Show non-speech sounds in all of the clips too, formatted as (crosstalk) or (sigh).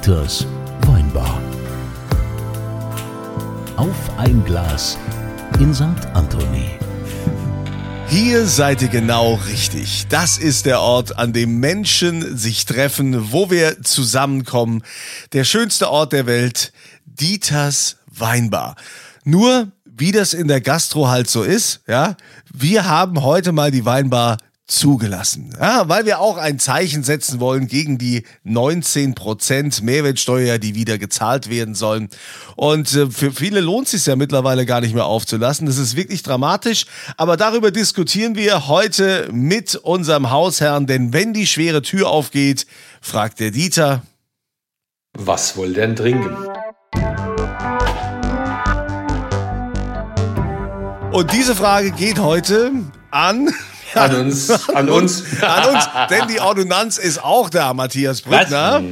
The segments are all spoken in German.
Dieters Weinbar. Auf ein Glas in St. Anthony. Hier seid ihr genau richtig. Das ist der Ort, an dem Menschen sich treffen, wo wir zusammenkommen. Der schönste Ort der Welt, Dieters Weinbar. Nur, wie das in der Gastro halt so ist, ja, wir haben heute mal die Weinbar zugelassen. Ja, weil wir auch ein Zeichen setzen wollen gegen die 19% Mehrwertsteuer, die wieder gezahlt werden sollen. Und äh, für viele lohnt es sich ja mittlerweile gar nicht mehr aufzulassen. Das ist wirklich dramatisch. Aber darüber diskutieren wir heute mit unserem Hausherrn. Denn wenn die schwere Tür aufgeht, fragt der Dieter. Was wohl denn trinken? Und diese Frage geht heute an an uns. An uns. an uns. Denn die Ordonnanz ist auch da, Matthias Brückner.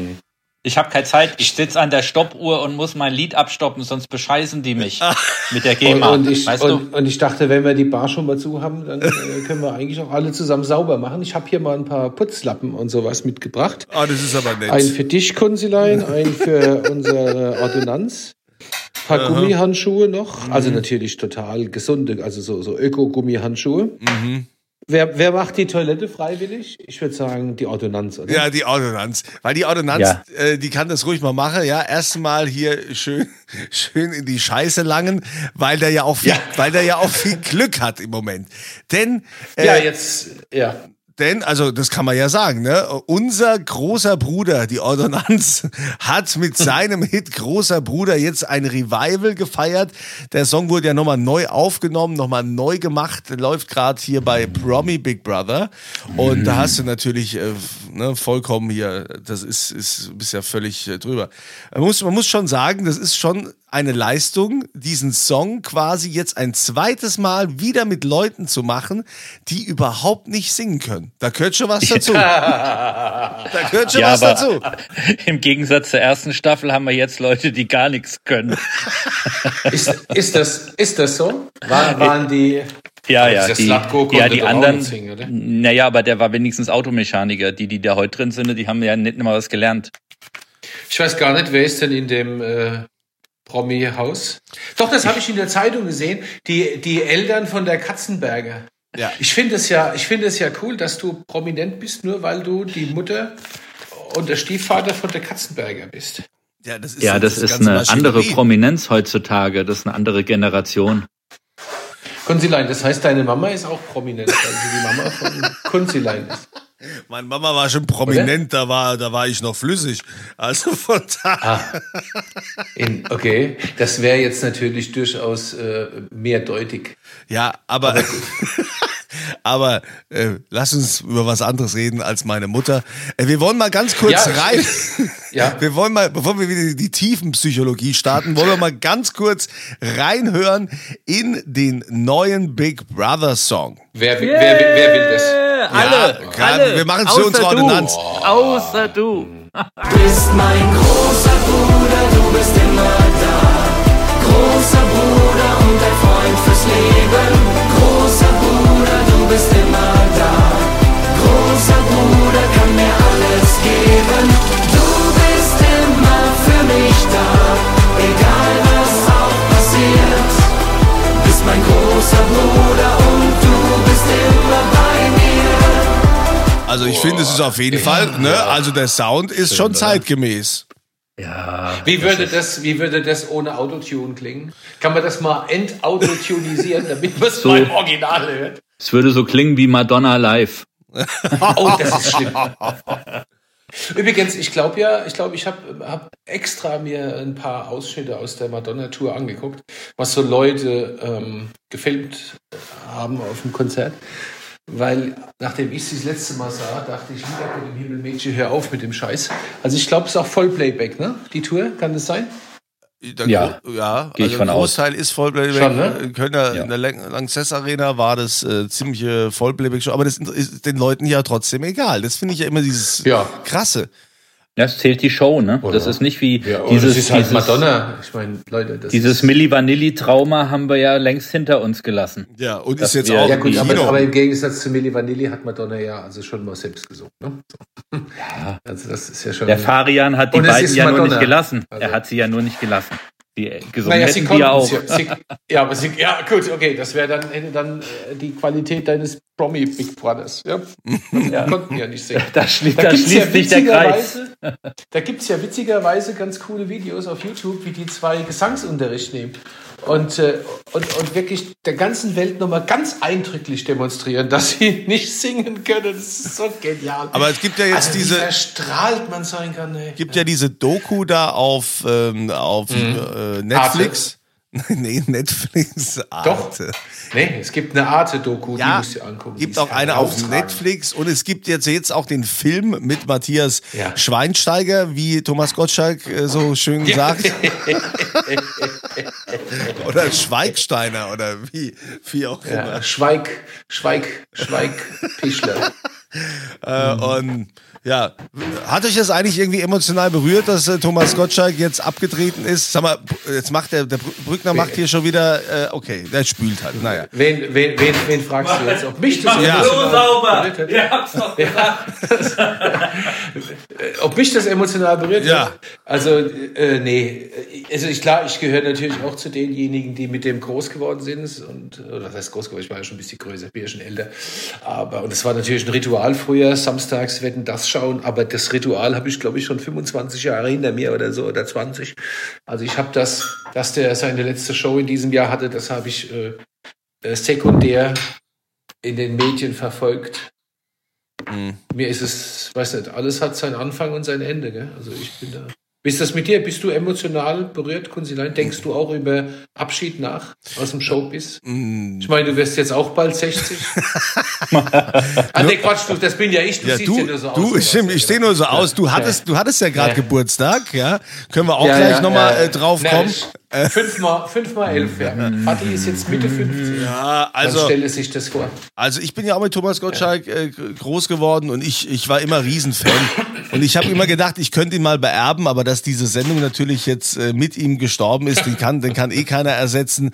Ich habe keine Zeit. Ich sitze an der Stoppuhr und muss mein Lied abstoppen, sonst bescheißen die mich (laughs) mit der GEMA. Und, und, ich, weißt und, und, ich dachte, wenn wir die Bar schon mal zu haben, dann äh, können wir eigentlich auch alle zusammen sauber machen. Ich habe hier mal ein paar Putzlappen und sowas mitgebracht. Ah, das ist aber nett. Ein für dich, Kunzilein, ein für (laughs) unsere Ordonnanz. Ein paar Aha. Gummihandschuhe noch. Also mhm. natürlich total gesunde, also so, so Öko-Gummihandschuhe. Mhm. Wer, wer macht die Toilette freiwillig? Ich würde sagen, die Ordonnanz, oder? Ja, die Ordonnanz. Weil die Ordonnanz, ja. äh, die kann das ruhig mal machen, ja. Erstmal hier schön, (laughs) schön in die Scheiße langen, weil der ja auch viel, ja. weil der ja auch viel Glück hat im Moment. Denn, äh, ja, jetzt, ja. Denn, also das kann man ja sagen, ne? Unser großer Bruder, die Ordonnanz, (laughs) hat mit seinem Hit Großer Bruder jetzt ein Revival gefeiert. Der Song wurde ja nochmal neu aufgenommen, nochmal neu gemacht, läuft gerade hier bei Promi Big Brother. Und mhm. da hast du natürlich äh, ne, vollkommen hier, das ist, ist bist ja völlig äh, drüber. Man muss, man muss schon sagen, das ist schon eine Leistung, diesen Song quasi jetzt ein zweites Mal wieder mit Leuten zu machen, die überhaupt nicht singen können. Da gehört schon was dazu. (laughs) da gehört schon ja, was dazu. Im Gegensatz zur ersten Staffel haben wir jetzt Leute, die gar nichts können. ist, ist, das, ist das so? War, waren die ja, ja, die, ja, die anderen, naja, aber der war wenigstens Automechaniker. Die, die da heute drin sind, die haben ja nicht mal was gelernt. Ich weiß gar nicht, wer ist denn in dem äh, Promi-Haus? Doch, das habe ich in der Zeitung gesehen. Die, die Eltern von der Katzenberger. Ja. Ich finde es ja, ich finde es ja cool, dass du prominent bist, nur weil du die Mutter und der Stiefvater von der Katzenberger bist. Ja, das ist, ja, das, das ist eine Maschinerie. andere Prominenz heutzutage. Das ist eine andere Generation. Kunzilein, das heißt, deine Mama ist auch prominent, weil sie die Mama von Kunzilein ist. Meine Mama war schon prominent, da war, da war ich noch flüssig. Also von da. Ah. In, okay, das wäre jetzt natürlich durchaus äh, mehrdeutig. Ja, aber. aber Aber äh, lass uns über was anderes reden als meine Mutter. Äh, wir wollen mal ganz kurz ja, rein. (laughs) ja. Wir wollen mal, bevor wir wieder die Tiefenpsychologie starten, wollen wir mal ganz kurz reinhören in den neuen Big Brother Song. Wer, yeah. wer, wer, wer, will das? Alle, ja, grad, alle. Wir machen es für unsere Ordnanz. Oh. Außer du. Du bist mein großer Bruder, du bist immer da. Großer Bruder und ein Freund fürs Leben ich finde, es ist auf jeden Fall, ne? Also der Sound ist schon zeitgemäß. Ja. Wie würde das, wie würde das ohne Autotune klingen? Kann man das mal entautotunisieren, (laughs) damit man es so, mal im Original hört? Es würde so klingen wie Madonna live. oh, das ist schlimm. Übrigens, ich glaube ja, ich glaube, ich habe hab extra mir ein paar Ausschnitte aus der Madonna-Tour angeguckt, was so Leute ähm, gefilmt haben auf dem Konzert. Weil, nachdem ich sie das letzte Mal sah, dachte ich, lieber mit dem Himmel Mädchen, hör auf mit dem Scheiß. Also ich glaube, es ist auch Vollplayback, ne? Die Tour, kann das sein? Der ja, ja Gehe also ich von Großteil aus. ist Vollplayback. Schon, ne? Kölner, ja. In der Lanxess Arena war das äh, ziemliche Vollplayback schon, aber das ist den Leuten ja trotzdem egal. Das finde ich ja immer dieses ja. Krasse. Das zählt die Show, ne? Oder? Das ist nicht wie ja, dieses, ist halt dieses, Madonna. Ich meine, Leute, das dieses Milli Vanilli Trauma haben wir ja längst hinter uns gelassen. Ja, und ist jetzt auch ja, gut, aber, aber, im Gegensatz zu Milli Vanilli hat Madonna ja also schon mal selbst gesungen, ne? So. Ja. Also das ist ja schon Der Farian hat die beiden ja Madonna. nur nicht gelassen. Also. Er hat sie ja nur nicht gelassen die gesungen naja, hätten, sie auch. Sie, sie, ja, aber sie, ja, gut, okay, das wäre dann, dann äh, die Qualität deines Promi Big Brothers. Ja? (laughs) ja. konnten ja nicht singen. Da, schli da, da schließt ja sich der Kreis. Da gibt es ja witzigerweise ganz coole Videos auf YouTube, wie die zwei Gesangsunterricht nehmen und, äh, und, und wirklich der ganzen Welt nochmal ganz eindrücklich demonstrieren, dass sie (laughs) nicht singen können. Das ist so genial. Aber es gibt ja jetzt also, diese. Wie erstrahlt man sein kann. Es gibt ja diese Doku da auf, ähm, auf mhm. äh, Netflix. (laughs) nee, Netflix. Arte. Doch. Nee, es gibt eine Arte-Doku, ja, die musst du angucken. Gibt auch eine auf Netflix und es gibt jetzt, jetzt auch den Film mit Matthias ja. Schweinsteiger, wie Thomas Gottschalk äh, so schön sagt. (laughs) oder Schweigsteiner oder wie, wie auch ja, immer. Schweig, Schweig, Schweig, Pischler. (laughs) äh, mhm. Und ja, hat euch das eigentlich irgendwie emotional berührt, dass äh, Thomas Gottschalk jetzt abgetreten ist? Sag mal, jetzt macht der, der Brückner macht hier schon wieder, äh, okay, der spült halt, naja. Wen, wen, wen, wen fragst du jetzt? Ob mich das ja. so sauber. Ihr habt's doch gesagt. (laughs) Ob mich das emotional berührt ja. hat? Also, äh, nee. Also, ich, klar, ich gehöre natürlich auch zu denjenigen, die mit dem groß geworden sind. Und, oder das heißt groß geworden, ich war ja schon ein bisschen größer, bin ja schon älter. Aber, und es war natürlich ein Ritual früher, samstags wetten das schon anschauen, aber das Ritual habe ich, glaube ich, schon 25 Jahre hinter mir oder so oder 20. Also ich habe das, dass der seine letzte Show in diesem Jahr hatte, das habe ich äh, äh, sekundär in den Medien verfolgt. Mhm. Mir ist es, weiß nicht, alles hat seinen Anfang und sein Ende. Gell? Also ich bin da. Wie ist das mit dir? Bist du emotional berührt, Kunzilein? Denkst du auch über Abschied nach aus dem Showbiz? Mm. Ich meine, du wirst jetzt auch bald 60. (laughs) ah, nee, Quatsch, du, das bin ja ich. Du ja, siehst du, ja nur so du, aus. Stimmt, ich sehe nur so aus. Du hattest, du hattest ja gerade ja. Geburtstag, ja? Können wir auch gleich ja, nochmal äh, drauf kommen. Äh. Fünfmal, fünfmal elf, ja. (laughs) Fatih ist jetzt Mitte 50. Ja, also. Dann stelle sich das vor. Also ich bin ja auch mit Thomas Gottschalk äh, groß geworden und ich, ich war immer Riesenfan. Und ich habe immer gedacht, ich könnte ihn mal beerben, aber dass diese Sendung natürlich jetzt äh, mit ihm gestorben ist, den kann, den kann eh keiner ersetzen.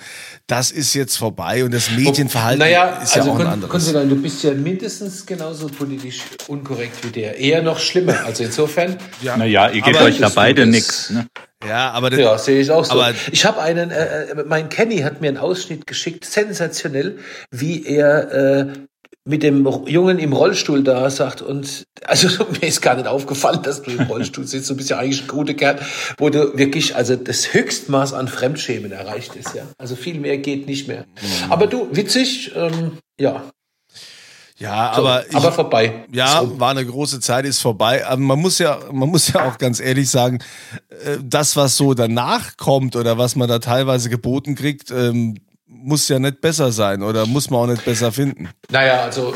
Das ist jetzt vorbei und das Medienverhalten naja, ist ja also auch ein anderes. Konstantin, du bist ja mindestens genauso politisch unkorrekt wie der. Eher noch schlimmer. Also insofern. Ja. Naja, ihr gebt euch da beide nichts. Ne? Ja, aber das, ja, sehe ich auch so. Aber ich habe einen, äh, äh, mein Kenny hat mir einen Ausschnitt geschickt, sensationell, wie er äh, mit dem Jungen im Rollstuhl da sagt und also (laughs) mir ist gar nicht aufgefallen, dass du im Rollstuhl sitzt. Du bist ja eigentlich ein guter Kerl, wo du wirklich also das Höchstmaß an Fremdschämen erreicht ist. Ja, also viel mehr geht nicht mehr. Mhm. Aber du witzig, ähm, ja. Ja, so, aber ich, aber vorbei. Ja, so. war eine große Zeit, ist vorbei. Aber man muss ja, man muss ja auch ganz ehrlich sagen, äh, das, was so danach kommt oder was man da teilweise geboten kriegt, ähm, muss ja nicht besser sein oder muss man auch nicht besser finden. Naja, also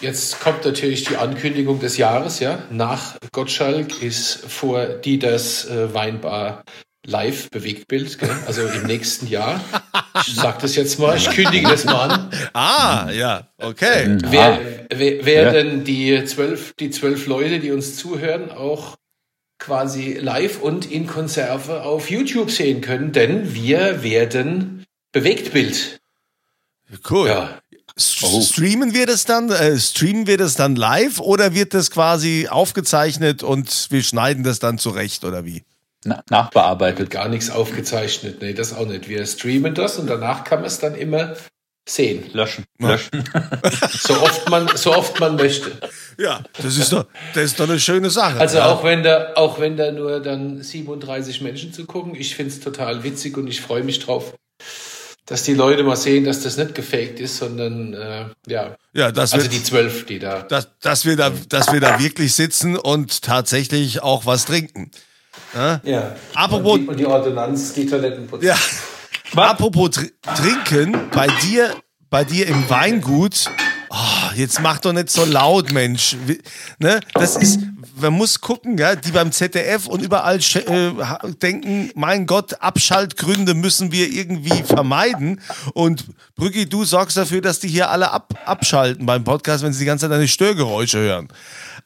jetzt kommt natürlich die Ankündigung des Jahres, ja. Nach Gottschalk ist vor Dieters äh, Weinbar live Bewegtbild, gell? also im nächsten Jahr. Ich sag das jetzt mal, ich kündige das mal an. Ah, ja, okay. Wer, ah. wer, werden ja. die zwölf, die zwölf Leute, die uns zuhören, auch quasi live und in Konserve auf YouTube sehen können, denn wir werden Bewegtbild. Cool. Ja. Oh. Streamen wir das dann, äh, streamen wir das dann live oder wird das quasi aufgezeichnet und wir schneiden das dann zurecht oder wie? Na, nachbearbeitet. Gar nichts aufgezeichnet, nee, das auch nicht. Wir streamen das und danach kann man es dann immer sehen. Löschen. Löschen. (laughs) so oft man, so oft man möchte. Ja, das ist doch, das ist doch eine schöne Sache. Also ja. auch wenn da, auch wenn da nur dann 37 Menschen zu gucken, ich finde es total witzig und ich freue mich drauf dass die Leute mal sehen, dass das nicht gefaked ist, sondern äh, ja. Ja, das also die zwölf, die da. Dass, dass wir da, dass wir da wirklich sitzen und tatsächlich auch was trinken. Ja. ja. Apropos und die, und die Ordonnanz, die Toiletten putzen. Ja. Apropos tr trinken, bei dir, bei dir im Weingut. Oh, jetzt mach doch nicht so laut, Mensch. Ne? Das ist, man muss gucken, ja, die beim ZDF und überall äh, denken, mein Gott, Abschaltgründe müssen wir irgendwie vermeiden. Und Brücki, du sorgst dafür, dass die hier alle ab abschalten beim Podcast, wenn sie die ganze Zeit deine Störgeräusche hören.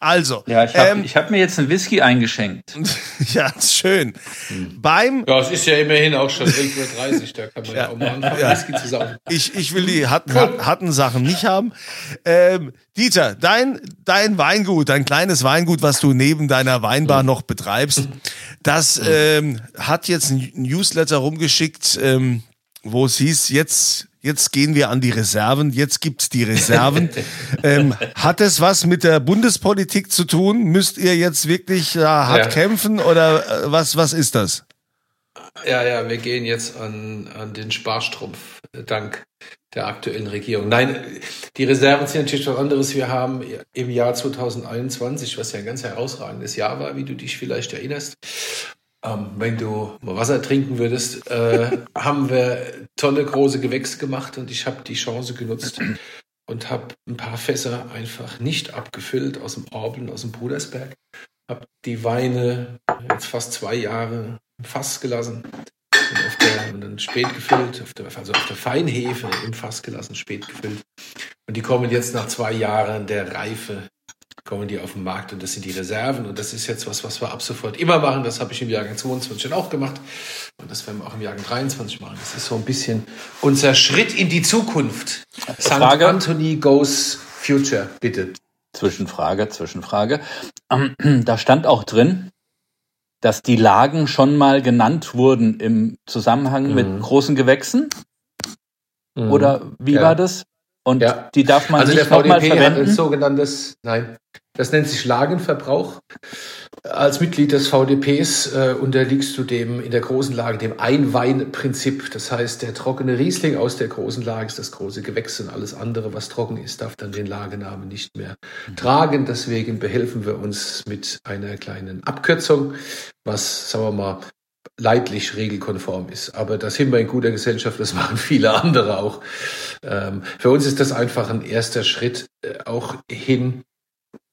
Also. Ja, ich habe ähm, hab mir jetzt einen Whisky eingeschenkt. (laughs) ja, ist schön. Hm. Beim. Ja, es ist ja immerhin auch schon 11.30 Uhr, da kann man ja, (laughs) ja auch mal anfangen, ja. Whisky zu saugen. Ich, ich will die hatten, hatten Sachen nicht haben. Ähm, Dieter, dein, dein Weingut, dein kleines Weingut, was du neben deiner Weinbar noch betreibst, das ähm, hat jetzt ein Newsletter rumgeschickt, ähm, wo es hieß, jetzt jetzt gehen wir an die Reserven, jetzt gibt's die Reserven. (laughs) ähm, hat es was mit der Bundespolitik zu tun? Müsst ihr jetzt wirklich äh, hart ja. kämpfen oder äh, was, was ist das? Ja, ja, wir gehen jetzt an, an den Sparstrumpf, dank der aktuellen Regierung. Nein, die Reserven sind natürlich was anderes. Wir haben im Jahr 2021, was ja ein ganz herausragendes Jahr war, wie du dich vielleicht erinnerst, ähm, wenn du mal Wasser trinken würdest, äh, (laughs) haben wir tolle große Gewächse gemacht und ich habe die Chance genutzt und habe ein paar Fässer einfach nicht abgefüllt aus dem Orbeln, aus dem Brudersberg. Habe die Weine jetzt fast zwei Jahre Fass gelassen und, der, und dann spät gefüllt, auf der, also auf der Feinhefe im Fass gelassen, spät gefüllt. Und die kommen jetzt nach zwei Jahren der Reife kommen die auf den Markt und das sind die Reserven und das ist jetzt was, was wir ab sofort immer machen. Das habe ich im Jahrgang 22 auch gemacht und das werden wir auch im Jahrgang 23 machen. Das ist so ein bisschen unser Schritt in die Zukunft. St. Anthony goes future, bitte. Zwischenfrage, Zwischenfrage. Ähm, (clears throat) da stand auch drin, dass die Lagen schon mal genannt wurden im Zusammenhang mhm. mit großen Gewächsen. Mhm. Oder wie ja. war das? Und ja. die darf man also nicht nochmal verwenden? Hat ein sogenanntes, nein, das nennt sich Lagenverbrauch. Als Mitglied des VDPs äh, unterliegst du dem in der großen Lage dem Einweinprinzip. Das heißt, der trockene Riesling aus der großen Lage ist das große Gewächs und alles andere, was trocken ist, darf dann den Lagenamen nicht mehr tragen. Deswegen behelfen wir uns mit einer kleinen Abkürzung, was, sagen wir mal, leidlich regelkonform ist. Aber das sind wir in guter Gesellschaft, das machen viele andere auch. Ähm, für uns ist das einfach ein erster Schritt äh, auch hin,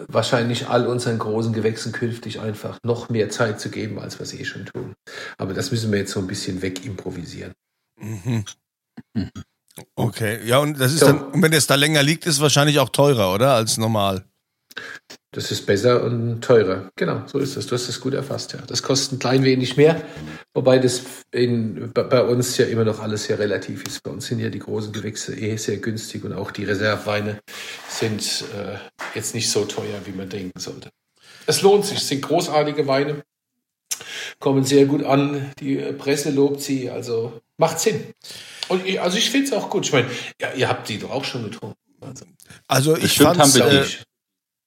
wahrscheinlich all unseren großen Gewächsen künftig einfach noch mehr Zeit zu geben, als wir es eh schon tun. Aber das müssen wir jetzt so ein bisschen wegimprovisieren. Mhm. Okay, ja, und das ist so. dann, wenn es da länger liegt, ist es wahrscheinlich auch teurer, oder? Als normal. Das ist besser und teurer. Genau, so ist das. Du hast das gut erfasst, ja. Das kostet ein klein wenig mehr, wobei das in, bei uns ja immer noch alles sehr relativ ist. Bei uns sind ja die großen Gewächse eh sehr günstig und auch die Reserveweine sind äh, jetzt nicht so teuer, wie man denken sollte. Es lohnt sich, es sind großartige Weine, kommen sehr gut an, die Presse lobt sie, also macht Sinn. Und ich, also ich finde es auch gut. Ich meine, ja, ihr habt die doch auch schon getrunken. Also, also ich fand es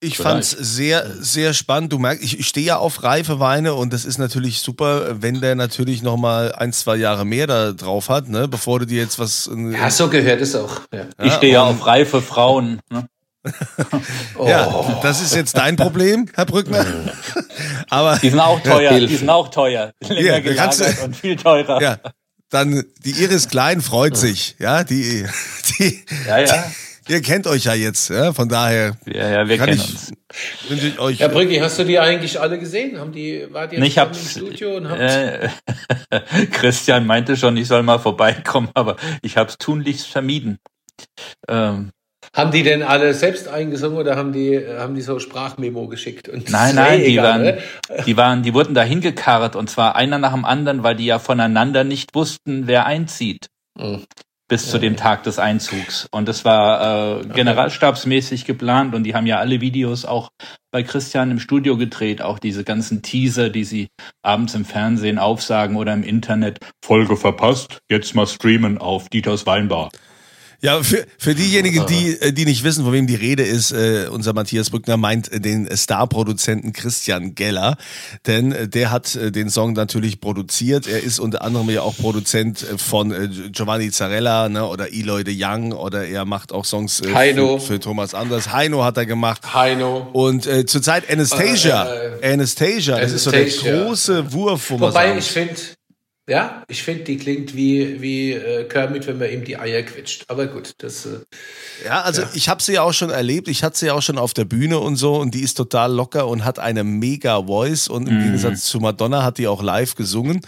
ich fand es sehr, sehr spannend. Du merkst, ich, ich stehe ja auf reife Weine und das ist natürlich super, wenn der natürlich noch mal ein, zwei Jahre mehr da drauf hat, ne, bevor du dir jetzt was. Äh, ja, so gehört es auch. Ja. Ich stehe ja auf reife Frauen. Ne? Ja, oh. das ist jetzt dein Problem, Herr Brückner. (laughs) Aber die sind auch teuer. Die sind auch teuer. Länger ja, gelagert du, und viel teurer. Ja, dann die Iris Klein freut sich. Ja, die, die. Ja, ja. Die, Ihr kennt euch ja jetzt, ja? von daher. Ja, ja, wir kennen uns. Wünsche ich euch. Herr Brücki, hast du die eigentlich alle gesehen? Haben die, wart ihr ich im Studio und habt äh, (laughs) Christian meinte schon, ich soll mal vorbeikommen, aber ich habe es tunlichst vermieden. Ähm, haben die denn alle selbst eingesungen oder haben die, haben die so Sprachmemo geschickt? Und nein, nein, die egal, waren, ne? die waren, die wurden da hingekarrt und zwar einer nach dem anderen, weil die ja voneinander nicht wussten, wer einzieht. Mhm bis ja. zu dem Tag des Einzugs. Und das war äh, generalstabsmäßig geplant und die haben ja alle Videos auch bei Christian im Studio gedreht, auch diese ganzen Teaser, die sie abends im Fernsehen aufsagen oder im Internet. Folge verpasst, jetzt mal streamen auf Dieters Weinbar. Ja, für, für diejenigen, die, äh, die nicht wissen, von wem die Rede ist, äh, unser Matthias Brückner meint den Star-Produzenten Christian Geller, denn äh, der hat äh, den Song natürlich produziert. Er ist unter anderem ja auch Produzent äh, von äh, Giovanni Zarella ne, oder Eloy de Young oder er macht auch Songs äh, für, für, Thomas Anders. Heino hat er gemacht. Heino. Und äh, zurzeit Anastasia. Äh, äh, Anastasia, das ist so der große Wurf, wo man Wobei ich finde, Ja, ich finde, die klingt wie, wie äh, Kermit, wenn man ihm die Eier quetscht. Aber gut, das. Äh, Ja, also ich habe sie ja auch schon erlebt. Ich hatte sie ja auch schon auf der Bühne und so und die ist total locker und hat eine mega Voice und im Gegensatz zu Madonna hat die auch live gesungen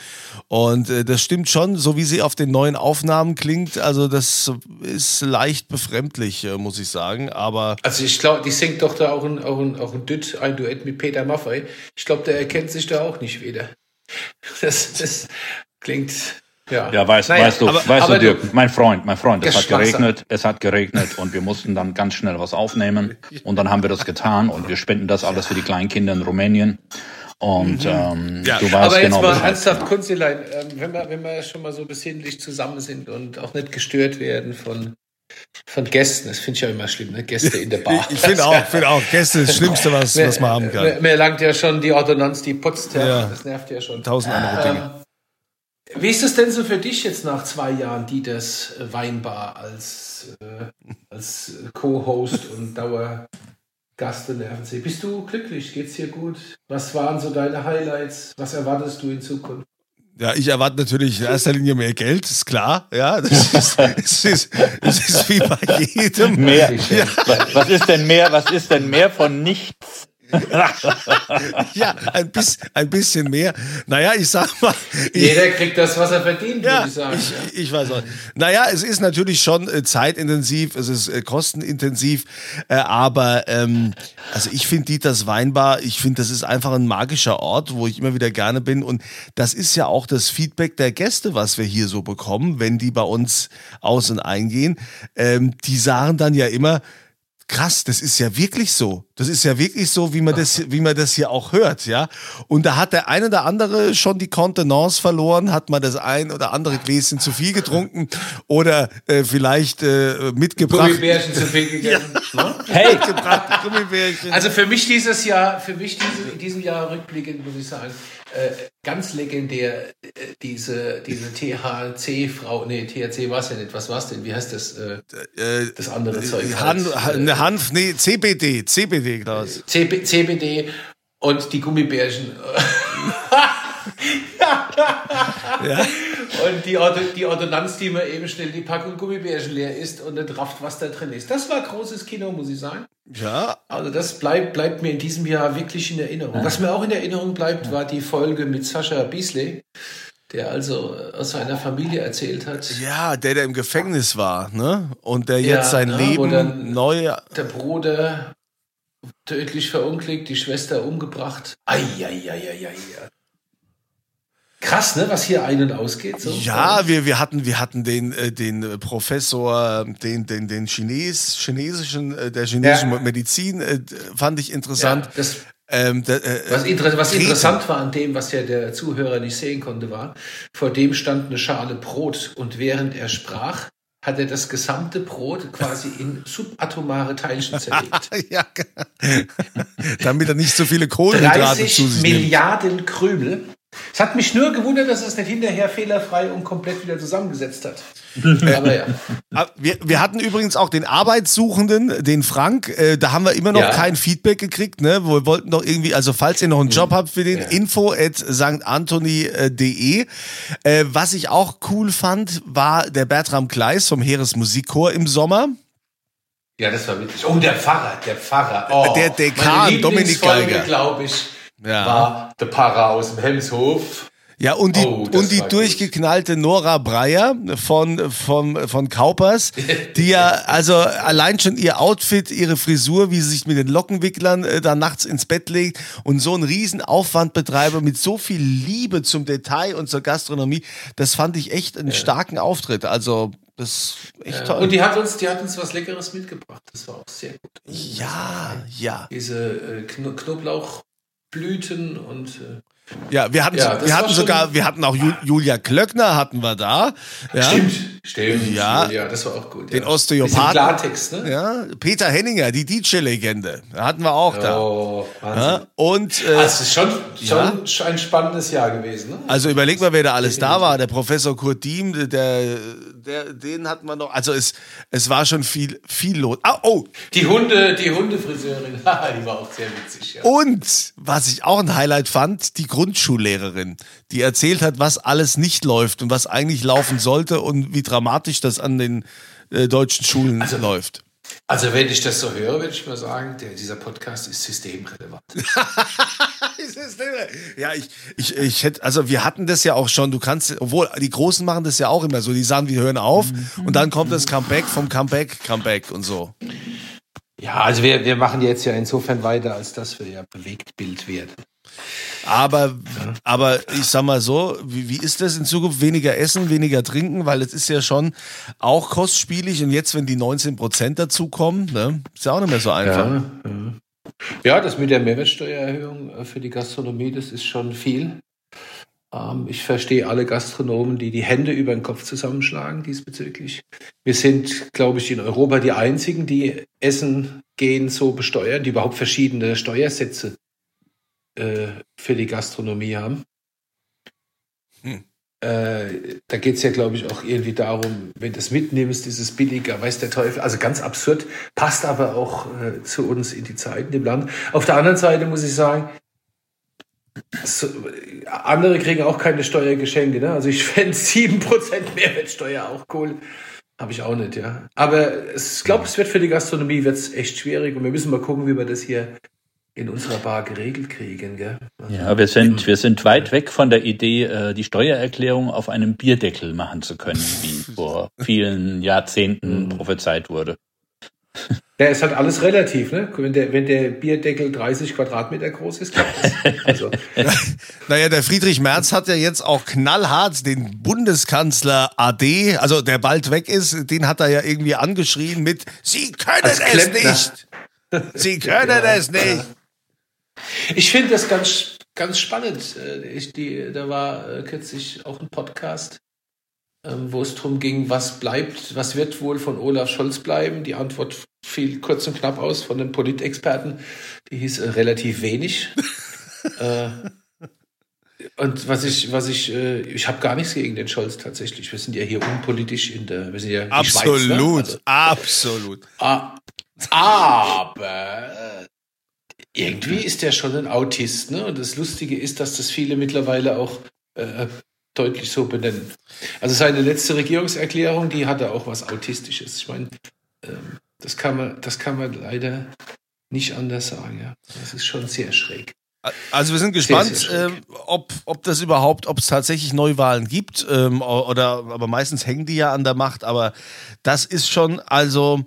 und äh, das stimmt schon, so wie sie auf den neuen Aufnahmen klingt. Also das ist leicht befremdlich, äh, muss ich sagen. Aber also ich glaube, die singt doch da auch ein, auch ein, auch ein, Duett, ein Duett mit Peter Maffay. Ich glaube, der erkennt sich da auch nicht wieder. (laughs) Das, das klingt. Ja, Ja, weißt, Naja, weißt du, aber- weißt aber du, Dirk, mein Freund, mein Freund, es hat geregnet, es hat geregnet und wir mussten dann ganz schnell was aufnehmen (laughs) und dann haben wir das getan und wir spenden das alles für die Kleinkinder in Rumänien und ähm, Ja, du weißt Aber jetzt genau mal ernsthaft, Kunzilein, ähm, wenn, wir, wenn wir schon mal so besinnlich zusammen sind und auch nicht gestört werden von, von Gästen, das finde ich ja immer schlimm, ne? Gäste in der Bar. ich finde auch, finde auch, Gäste ist das Schlimmste, was, (laughs) was man haben kann. Mir, mir langt ja schon die Ordonnanz, die putzt, ja. Das nervt ja schon. Tausend andere Dinge. Wie ist es denn so für dich jetzt nach zwei Jahren Dieters äh, Weinbar als, äh, als Co-Host und Dauergast in der RNC? Bist du glücklich? Geht's dir gut? Was waren so deine Highlights? Was erwartest du in Zukunft? Ja, ich erwarte natürlich in erster Linie mehr Geld, ist klar. Ja, das ist, es ist, es ist wie bei jedem. Mehr. Was, was ist denn mehr? Was ist denn mehr von nichts? (laughs) Ja, ein, bis, ein bisschen mehr. Naja, ich sag mal. Ich, Jeder kriegt das, was er verdient, ja, würde ich sagen. ich, ich weiß auch. Naja, es ist natürlich schon äh, zeitintensiv, es ist äh, kostenintensiv, äh, aber ähm, also ich finde Dieters Weinbar, ich finde, das ist einfach ein magischer Ort, wo ich immer wieder gerne bin und das ist ja auch das Feedback der Gäste, was wir hier so bekommen, wenn die bei uns aus und eingehen. Ähm, die sagen dann ja immer, krass, das ist ja wirklich so. Das ist ja wirklich so, wie man das, wie man das hier auch hört, ja. Und da hat der eine oder andere schon die Kontenance verloren, hat mal das ein oder andere Gläschen zu viel getrunken (laughs) oder äh, vielleicht äh, mitgebracht. Gummibärchen zu viel gegessen. Ne? Hey, Gummibärchen. Also für mich dieses Jahr, für mich diese, in diesem Jahr rückblickend muss ich sagen, ganz legendär äh, diese, diese THC-Frau, nee, THC war es ja nicht, was war es denn? Wie heißt das? Äh, äh, das andere Zeug. Han, Han, Hanf, nee, CBD, CBD, Klaus. CB, CBD und die Gummibärchen. (laughs) Ja. Und die, Ordo, die Ordonnanz, die man eben schnell die Packung Gummibärchen leer isst und nicht rafft, was da drin ist. Das war großes Kino, muss ich sagen. Ja, Also das bleibt, bleibt mir in diesem Jahr wirklich in Erinnerung. Was mir auch in Erinnerung bleibt, war die Folge mit Sascha Beasley, der also aus seiner Familie erzählt hat. ja, der, der im Gefängnis war, ne? Und der Ja, jetzt sein ne, Leben dann- neu Der Bruder tödlich verunglückt, die Schwester umgebracht. Eieieiei. Krass, ne, was hier ein- und ausgeht. So. Ja, wir, wir hatten, wir hatten den, äh, den äh, Professor, den, den, den Chines, chinesischen, äh, der chinesischen Ja. Medizin, fand ich ja, interessant. das, Ähm, da, äh, Was, inter was interessant war an dem, was ja der Zuhörer nicht sehen konnte, war, vor dem stand eine Schale Brot und während er sprach, hat er das gesamte Brot quasi in (laughs) subatomare Teilchen zerlegt. (laughs) ja, (laughs) damit er nicht so viele Kohlenhydrate 30 zu sich nimmt. Milliarden Krümel. Es hat mich nur gewundert, dass er es nicht hinterher fehlerfrei und komplett wieder zusammengesetzt hat. (laughs) Aber ja. Ah, Wir, wir hatten übrigens auch den Arbeitssuchenden, den Frank. Äh, da haben wir immer noch Ja. kein Feedback gekriegt. Ne? Wir wollten doch irgendwie, also falls ihr noch einen Job habt für den, Ja. info at sanktantoni.de. Äh, was ich auch cool fand, war der Bertram Kleis vom Heeresmusikchor im Sommer. Ja, das war witzig. Oh, der Pfarrer, der Pfarrer. Oh, Der Dekan, Dominik Geiger. glaube ich, Ja. war der Pfarrer aus dem Hemshof. Ja, und die, Oh, und die war gut. durchgeknallte Nora Breyer von, von, von Kaupers, die ja, also allein schon ihr Outfit, ihre Frisur, wie sie sich mit den Lockenwicklern äh, da nachts ins Bett legt und so einen riesen Aufwand betreibe mit so viel Liebe zum Detail und zur Gastronomie, das fand ich echt einen starken Auftritt. Also, das ist echt toll. Und die hat uns, die hat uns was Leckeres mitgebracht. Das war auch sehr gut. ja, ja. Diese äh, Kno Knoblauchblüten und äh, Ja, wir hatten, Ja, wir hatten sogar, wir hatten auch Ju- Julia Klöckner hatten wir da. Ja. Stimmt. Stimmt. Ja. ja, das war auch gut. Den ja. Osteopathen. Klartext, ne? Ja, Peter Henninger, die DJ-Legende. Hatten wir auch da. Oh, Wahnsinn. Ja, und äh, es ist schon, schon ein spannendes Jahr gewesen. Ne? also überleg mal, wer da alles da war. Der Professor Kurt Diem, der, der, den hatten wir noch. Also es, es war schon viel, viel los. Ah, oh, Die Hunde, die Hundefriseurin, (laughs) die war auch sehr witzig. Ja. und was ich auch ein Highlight fand, die Grundschullehrerin, die erzählt hat, was alles nicht läuft und was eigentlich laufen sollte und wie dramatisch das an den äh, deutschen Schulen läuft. Also wenn ich das so höre, würde ich mal sagen, der, dieser Podcast ist systemrelevant. (laughs) Ja, ich, ich, ich hätte, also wir hatten das ja auch schon, du kannst, obwohl die Großen machen das ja auch immer so, die sagen, wir hören auf und dann kommt das Comeback vom Comeback, Comeback und so. Ja, also wir, wir machen jetzt ja insofern weiter, als dass wir ja Bewegtbild werden. Aber, aber ich sag mal so, wie, wie ist das in Zukunft? Weniger essen, weniger trinken, weil es ist ja schon auch kostspielig und jetzt, wenn die 19 Prozent dazukommen, ne, ist ja auch nicht mehr so einfach. Ja, ja. ja, das mit der Mehrwertsteuererhöhung für die Gastronomie, das ist schon viel. Ähm, Ich verstehe alle Gastronomen, die die Hände über den Kopf zusammenschlagen diesbezüglich. Wir sind, glaube ich, in Europa die einzigen, die Essen gehen so besteuern, die überhaupt verschiedene Steuersätze äh, für die Gastronomie haben. Hm. Äh, da geht es ja, glaube ich, auch irgendwie darum, wenn du es mitnimmst, ist es billiger, weiß der Teufel. Also ganz absurd, passt aber auch äh, zu uns in die Zeiten im Land. Auf der anderen Seite muss ich sagen, so, andere kriegen auch keine Steuergeschenke. Ne? Also ich fände 7% Mehrwertsteuer auch cool. Habe ich auch nicht, ja. Aber ich glaube, es wird für die Gastronomie wird's echt schwierig und wir müssen mal gucken, wie wir das hier in unserer Bar geregelt kriegen. Gell? Also, Ja, wir sind, wir sind weit weg von der Idee, äh, die Steuererklärung auf einem Bierdeckel machen zu können, wie (laughs) vor vielen Jahrzehnten prophezeit wurde. Ja, es hat alles relativ, ne? Wenn der, wenn der Bierdeckel 30 Quadratmeter groß ist, klappt. Also, (laughs) Naja, der Friedrich Merz hat ja jetzt auch knallhart den Bundeskanzler AD, also der bald weg ist, den hat er ja irgendwie angeschrien mit Sie können Als es Klempner. nicht! (laughs) Sie können Ja, es nicht! Ich finde das ganz, ganz spannend. Äh, Ich, die, da war äh, kürzlich auch ein Podcast, ähm, wo es darum ging, was bleibt, was wird wohl von Olaf Scholz bleiben. Die Antwort fiel kurz und knapp aus von den Politexperten. Die hieß äh, relativ wenig. (laughs) äh, und was ich, was ich, äh, ich habe gar nichts gegen den Scholz tatsächlich. Wir sind ja hier unpolitisch in der, wir sind ja Absolut, Schweiz, ne? Also, absolut. Ah, aber irgendwie ist der schon ein Autist, ne? Und das Lustige ist, dass das viele mittlerweile auch äh, deutlich so benennen. Also seine letzte Regierungserklärung, die hatte auch was Autistisches. Ich meine, ähm, das kann man, das kann man leider nicht anders sagen. Ja, das ist schon sehr schräg. Also wir sind Sehr, gespannt, sehr schräg. ähm, ob, ob das überhaupt, ob es tatsächlich Neuwahlen gibt, ähm, oder aber meistens hängen die ja an der Macht, aber das ist schon, also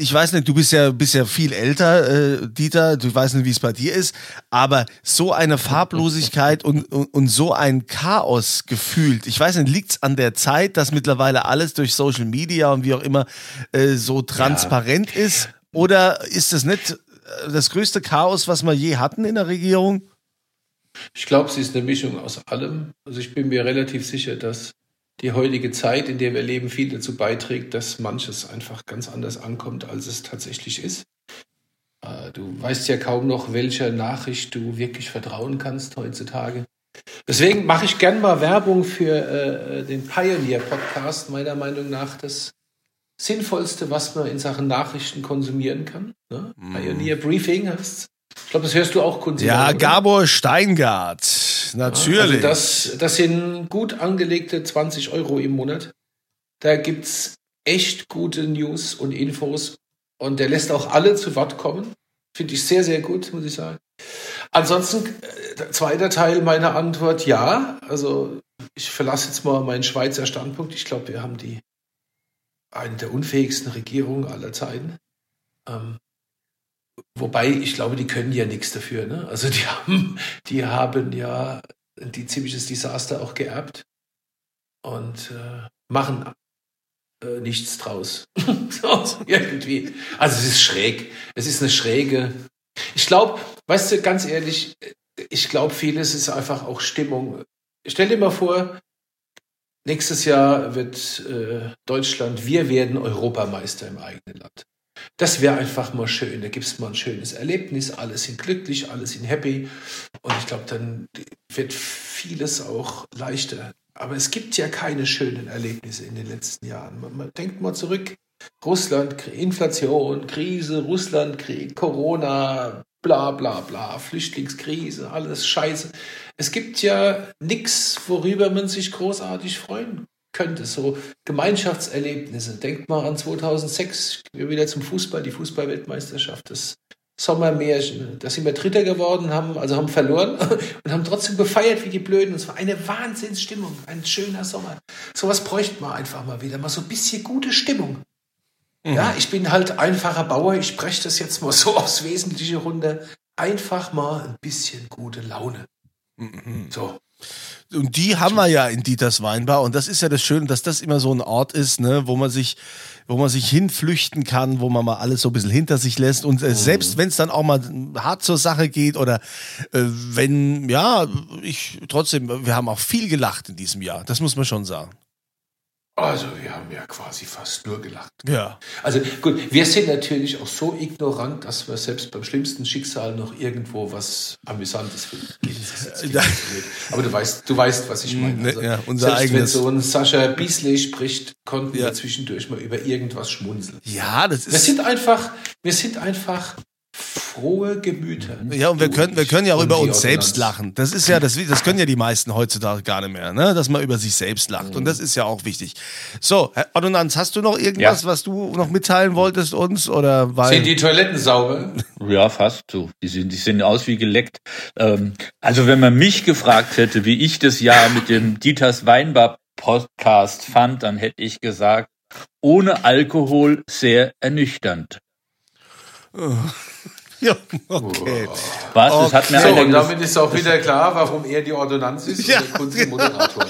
ich weiß nicht, du bist ja, bist ja viel älter, äh, Dieter, du weißt nicht, wie es bei dir ist, aber so eine Farblosigkeit und, und, und so ein Chaos gefühlt. Ich weiß nicht, liegt es an der Zeit, dass mittlerweile alles durch Social Media und wie auch immer äh, so transparent ist? Oder ist es nicht äh, das größte Chaos, was wir je hatten in der Regierung? Ich glaube, sie ist eine Mischung aus allem. Also ich bin mir relativ sicher, dass die heutige Zeit, in der wir leben, viel dazu beiträgt, dass manches einfach ganz anders ankommt, als es tatsächlich ist. Äh, Du weißt ja kaum noch, welcher Nachricht du wirklich vertrauen kannst heutzutage. Deswegen mache ich gern mal Werbung für äh, den Pioneer-Podcast, meiner Meinung nach das Sinnvollste, was man in Sachen Nachrichten konsumieren kann. Ne? Pioneer Briefing heißt Ich glaube, das hörst du auch, Kunzi. Ja? Gabor Steingart. Natürlich. Also das, das sind gut angelegte 20 Euro im Monat. Da gibt's echt gute News und Infos. Und der lässt auch alle zu Wort kommen. Finde ich sehr, sehr gut, muss ich sagen. Ansonsten, äh, zweiter Teil meiner Antwort, ja. Also ich verlasse jetzt mal meinen Schweizer Standpunkt. Ich glaube, wir haben die eine der unfähigsten Regierungen aller Zeiten. Ähm, wobei, ich glaube, die können ja nichts dafür. Ne? Also die (laughs) haben, die haben ja ein ziemliches Desaster auch geerbt und äh, machen äh, nichts draus. (laughs) irgendwie. Also es ist schräg. Es ist eine schräge. Ich glaube, weißt du, ganz ehrlich, ich glaube, vieles ist einfach auch Stimmung. Stell dir mal vor, nächstes Jahr wird äh, Deutschland, wir werden Europameister im eigenen Land. Das wäre einfach mal schön. Da gibt es mal ein schönes Erlebnis. Alle sind glücklich, alle sind happy. Und ich glaube, dann wird vieles auch leichter. Aber es gibt ja keine schönen Erlebnisse in den letzten Jahren. Man, man denkt mal zurück. Russland, Inflation, Krise, Russland, Krieg, Corona, bla bla bla, Flüchtlingskrise, alles scheiße. Es gibt ja nichts, worüber man sich großartig freuen könnte. So Gemeinschaftserlebnisse. Denkt mal an 2006, wir wieder zum Fußball, die Fußballweltmeisterschaft, das Sommermärchen. Da sind wir Dritter geworden, haben, also haben verloren (laughs) und haben trotzdem gefeiert wie die Blöden. Und es war eine Wahnsinnsstimmung, ein schöner Sommer. Sowas bräuchte man einfach mal wieder, mal so ein bisschen gute Stimmung. Mhm. Ja, ich bin halt einfacher Bauer, ich breche das jetzt mal (laughs) so aufs Wesentliche runter. Einfach mal ein bisschen gute Laune. Mhm. So. Und die haben wir ja in Dieters Weinbar. Und das ist ja das Schöne, dass das immer so ein Ort ist, ne, wo man sich, wo man sich hinflüchten kann, wo man mal alles so ein bisschen hinter sich lässt. Und äh, mhm. selbst wenn es dann auch mal hart zur Sache geht oder äh, wenn, ja, ich trotzdem, wir haben auch viel gelacht in diesem Jahr. Das muss man schon sagen. Also wir haben ja quasi fast nur gelacht. Ja. Also gut, wir sind natürlich auch so ignorant, dass wir selbst beim schlimmsten Schicksal noch irgendwo was Amüsantes finden. (laughs) Aber du weißt, du weißt, was ich meine. Also, ja, unser selbst eigenes. wenn so ein Sascha Beasley spricht, konnten ja. wir zwischendurch mal über irgendwas schmunzeln. Ja, das ist. Wir sind einfach, wir sind einfach frohe Gemüter. Ja, und wir können, wir können ja auch über uns selbst lachen. Das ist ja, das, das können ja die meisten heutzutage gar nicht mehr, ne? dass man über sich selbst lacht. Und das ist ja auch wichtig. So, Herr Ordonnanz, hast du noch irgendwas, ja. was du noch mitteilen wolltest uns? Oder weil sind die Toiletten sauber? (laughs) Ja, fast so. Die, sind, die sehen aus wie geleckt. Ähm, also, wenn man mich gefragt hätte, wie ich das Jahr mit dem Dieters Weinbar Podcast fand, dann hätte ich gesagt, ohne Alkohol sehr ernüchternd. Ja, okay. Was? Das hat mir so, und damit ist auch wieder klar, warum er die Ordonnanz ist ja. und der Kunst Moderator.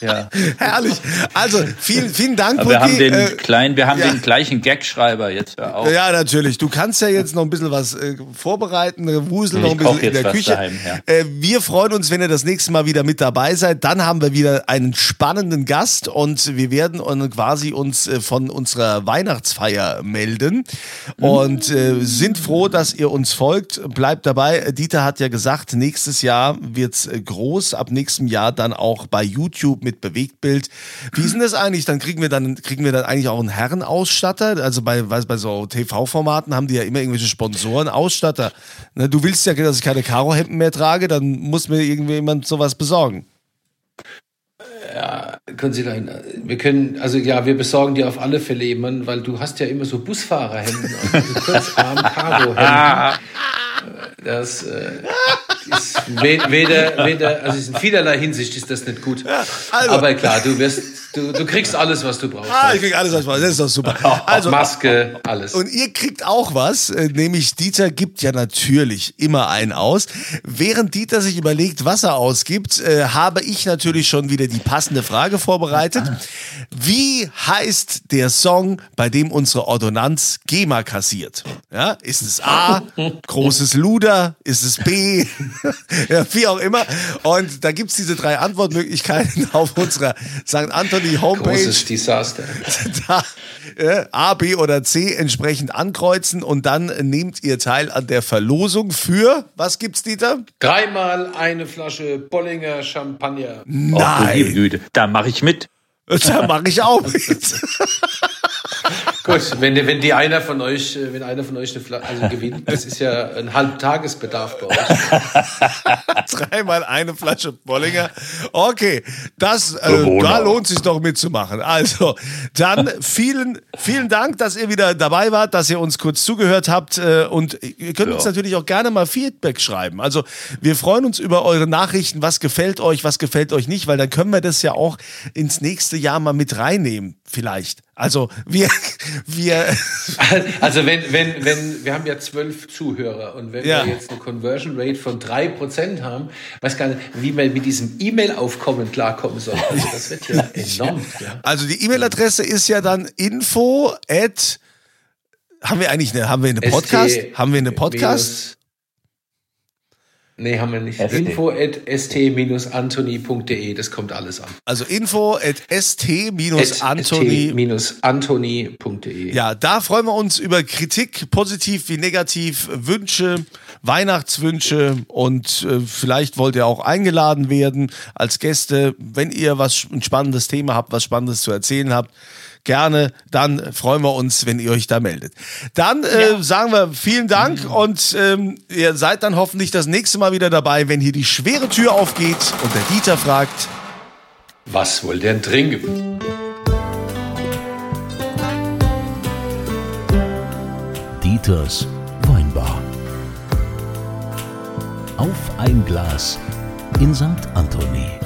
Ja. (laughs) Herrlich. Also vielen, vielen Dank. Aber wir haben den äh, kleinen, wir haben ja. den gleichen Gagschreiber jetzt auch. Ja, natürlich. Du kannst ja jetzt noch ein bisschen was äh, vorbereiten, äh, wuseln noch ein bisschen in der Küche. Daheim, ja. äh, wir freuen uns, wenn ihr das nächste Mal wieder mit dabei seid. Dann haben wir wieder einen spannenden Gast und wir werden quasi uns äh, von unserer Weihnachtsfeier melden und äh, sind froh, dass ihr uns folgt. Bleibt dabei. Dieter hat ja gesagt, nächstes Jahr wird's äh, groß. Ab nächstem Jahr dann auch bei YouTube mit mit Bewegtbild. Wie ist denn das eigentlich? Dann kriegen wir dann, kriegen wir dann eigentlich auch einen Herrenausstatter? Also bei, bei so TV-Formaten haben die ja immer irgendwelche Sponsoren, Ausstatter. Ne, du willst ja, dass ich keine Karohemden mehr trage, dann muss mir irgendwie jemand sowas besorgen. Ja, können Sie rein. Wir können, also ja, wir besorgen dir auf alle Fälle jemanden, weil du hast ja immer so Busfahrerhemden (laughs) und kurzarm Karo-Hemden. (laughs) Das äh, weder, weder, also in vielerlei Hinsicht ist das nicht gut. Ja, also. Aber klar, du wirst, du, du kriegst alles, was du brauchst. Ah, ich krieg alles, was ich brauche. Das ist doch super. (laughs) Also, Maske, alles. Und ihr kriegt auch was, äh, nämlich Dieter gibt ja natürlich immer einen aus. Während Dieter sich überlegt, was er ausgibt, äh, habe ich natürlich schon wieder die passende Frage vorbereitet. Wie heißt der Song, bei dem unsere Ordonnanz GEMA kassiert? Ja, ist es A, großes Luder? Ist es B? (laughs) ja, wie auch immer. Und da gibt's diese drei Antwortmöglichkeiten auf unserer St. Anthony Homepage. Großes Desaster. (laughs) Da, äh, A, B oder C entsprechend ankreuzen und dann nehmt ihr teil an der Verlosung für, was gibt's, Dieter? Dreimal eine Flasche Bollinger Champagner. Nein. Oh, da mache ich mit. (laughs) Da mache ich auch (laughs) mit. Gut, wenn, wenn die einer von euch, äh, wenn einer von euch eine Flasche, also gewinnt, das ist ja ein Halbtagesbedarf bei euch. (laughs) Dreimal eine Flasche Bollinger. Okay, das, äh, da lohnt sich doch mitzumachen. Also, dann vielen, vielen Dank, dass ihr wieder dabei wart, dass ihr uns kurz zugehört habt äh, und ihr könnt ja. uns natürlich auch gerne mal Feedback schreiben. Also, wir freuen uns über eure Nachrichten. Was gefällt euch, was gefällt euch nicht, weil dann können wir das ja auch ins nächste Jahr mal mit reinnehmen vielleicht. Also wir, wir. (laughs) Also wenn, wenn, wenn, wir haben ja zwölf Zuhörer und wenn ja. wir jetzt eine Conversion Rate von drei Prozent haben, weiß gar nicht, wie man mit diesem E-Mail-Aufkommen klarkommen soll. Also das wird ja (laughs) enorm. Ja. Also die E-Mail-Adresse ist ja dann info at haben wir eigentlich eine, haben wir eine Podcast? haben wir eine Podcast? Nee, haben wir nicht. Info at st-antony.de, das kommt alles an. Also info at st-antony. st-antony.de. Ja, da freuen wir uns über Kritik, positiv wie negativ, Wünsche, Weihnachtswünsche und äh, vielleicht wollt ihr auch eingeladen werden als Gäste, wenn ihr was ein spannendes Thema habt, was Spannendes zu erzählen habt. Gerne, dann freuen wir uns, wenn ihr euch da meldet. Dann äh, sagen wir vielen Dank und ähm, ihr seid dann hoffentlich das nächste Mal wieder dabei, wenn hier die schwere Tür aufgeht und der Dieter fragt, Was wollt ihr denn trinken? Dieters Weinbar. Auf ein Glas in St. Anthony.